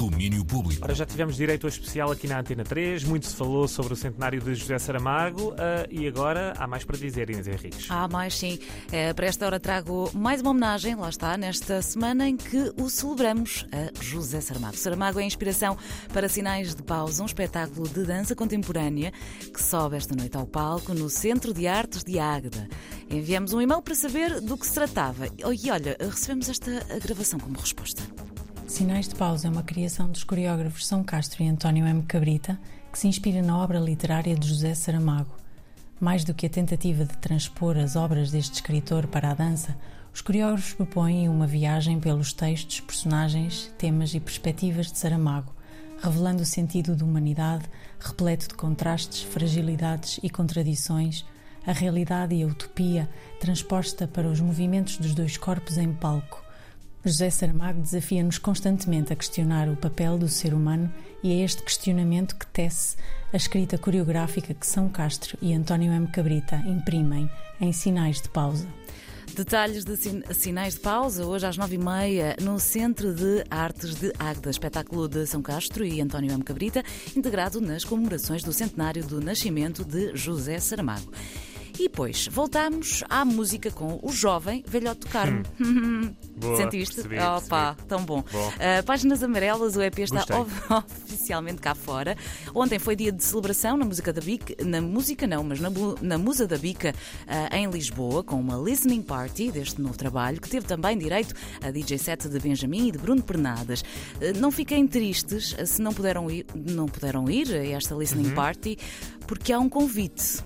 Domínio Público. Ora, já tivemos direito a especial aqui na Antena 3, muito se falou sobre o centenário de José Saramago ah, e agora há mais para dizer, Inês Henriques. Há mais, sim. Eh, para esta hora trago mais uma homenagem, lá está, nesta semana em que o celebramos a José Saramago. Saramago é a inspiração para Sinais de Pausa, um espetáculo de dança contemporânea que sobe esta noite ao palco no Centro de Artes de Águeda. Enviamos um e-mail para saber do que se tratava. E olha, recebemos esta gravação como resposta. Sinais de Pausa é uma criação dos coreógrafos São Castro e António M. Cabrita, que se inspira na obra literária de José Saramago. Mais do que a tentativa de transpor as obras deste escritor para a dança, os coreógrafos propõem uma viagem pelos textos, personagens, temas e perspectivas de Saramago, revelando o sentido de humanidade, repleto de contrastes, fragilidades e contradições, a realidade e a utopia transposta para os movimentos dos dois corpos em palco José Saramago desafia-nos constantemente a questionar o papel do ser humano e é este questionamento que tece a escrita coreográfica que São Castro e António M. Cabrita imprimem em Sinais de Pausa. Detalhes de sinais de pausa hoje às nove e meia no Centro de Artes de Águeda, espetáculo de São Castro e António M. Cabrita, integrado nas comemorações do centenário do nascimento de José Saramago. E depois voltamos à música com o jovem velhote Carmo. Hum. Boa, Sentiste? percebi, Opa, percebi. tão bom. Bom. Uh, Páginas Amarelas, o EP está oficialmente cá fora. Ontem foi dia de celebração na música da Bica, na música não, mas na, na Musa da Bica, uh, em Lisboa, com uma listening party deste novo trabalho, que teve também direito a DJ set de Benjamin e de Bruno Pernadas. Uh, não fiquem tristes se não puderam ir, não puderam ir a esta listening Uhum. party, porque há um convite.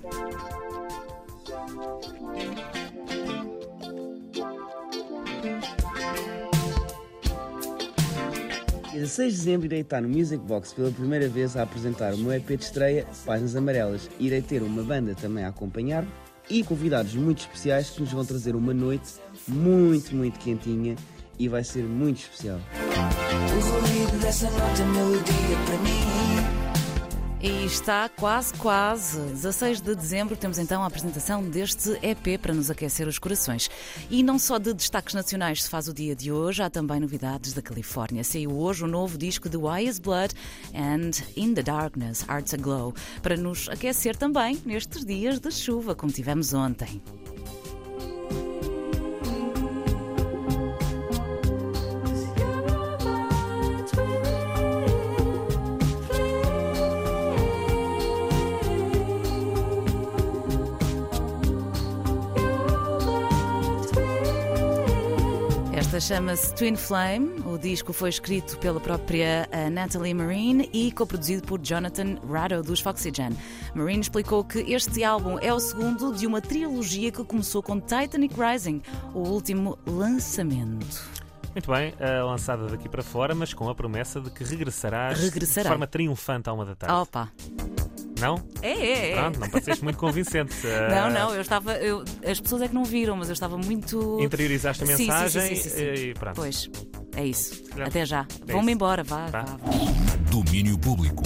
16 de dezembro irei estar no Music Box pela primeira vez a apresentar o meu EP de estreia, Páginas Amarelas. Irei ter uma banda também a acompanhar-me e convidados muito especiais que nos vão trazer uma noite muito, muito quentinha e vai ser muito especial. O ruído dessa nota melodia para mim. E está quase, quase. 16 de dezembro temos então a apresentação deste EP para nos aquecer os corações. E não só de destaques nacionais se faz o dia de hoje, há também novidades da Califórnia. Saiu hoje o novo disco de Why is Blood and In the Darkness, Arts Aglow, para nos aquecer também nestes dias de chuva, como tivemos ontem. Esta chama-se Twin Flame. O disco foi escrito pela própria eh, Natalie Marine e coproduzido por Jonathan Rado dos Foxygen. Marine explicou que este álbum é o segundo de uma trilogia que começou com Titanic Rising, o último lançamento. Muito bem, ah, lançada daqui para fora, mas com a promessa de que regressarás Regressará. de forma triunfante à uma da tarde. Opa! Não? É, é, é. Pronto, não pareceste muito convincente. Não, Ah, não, eu estava. eu- as pessoas é que não viram, mas eu estava muito. Interiorizaste a Sim, sim, sim, mensagem sim, sim, sim. e pronto. Pois, é isso. Até já. É Vão-me embora, vá, Vá. vá. Domínio Público.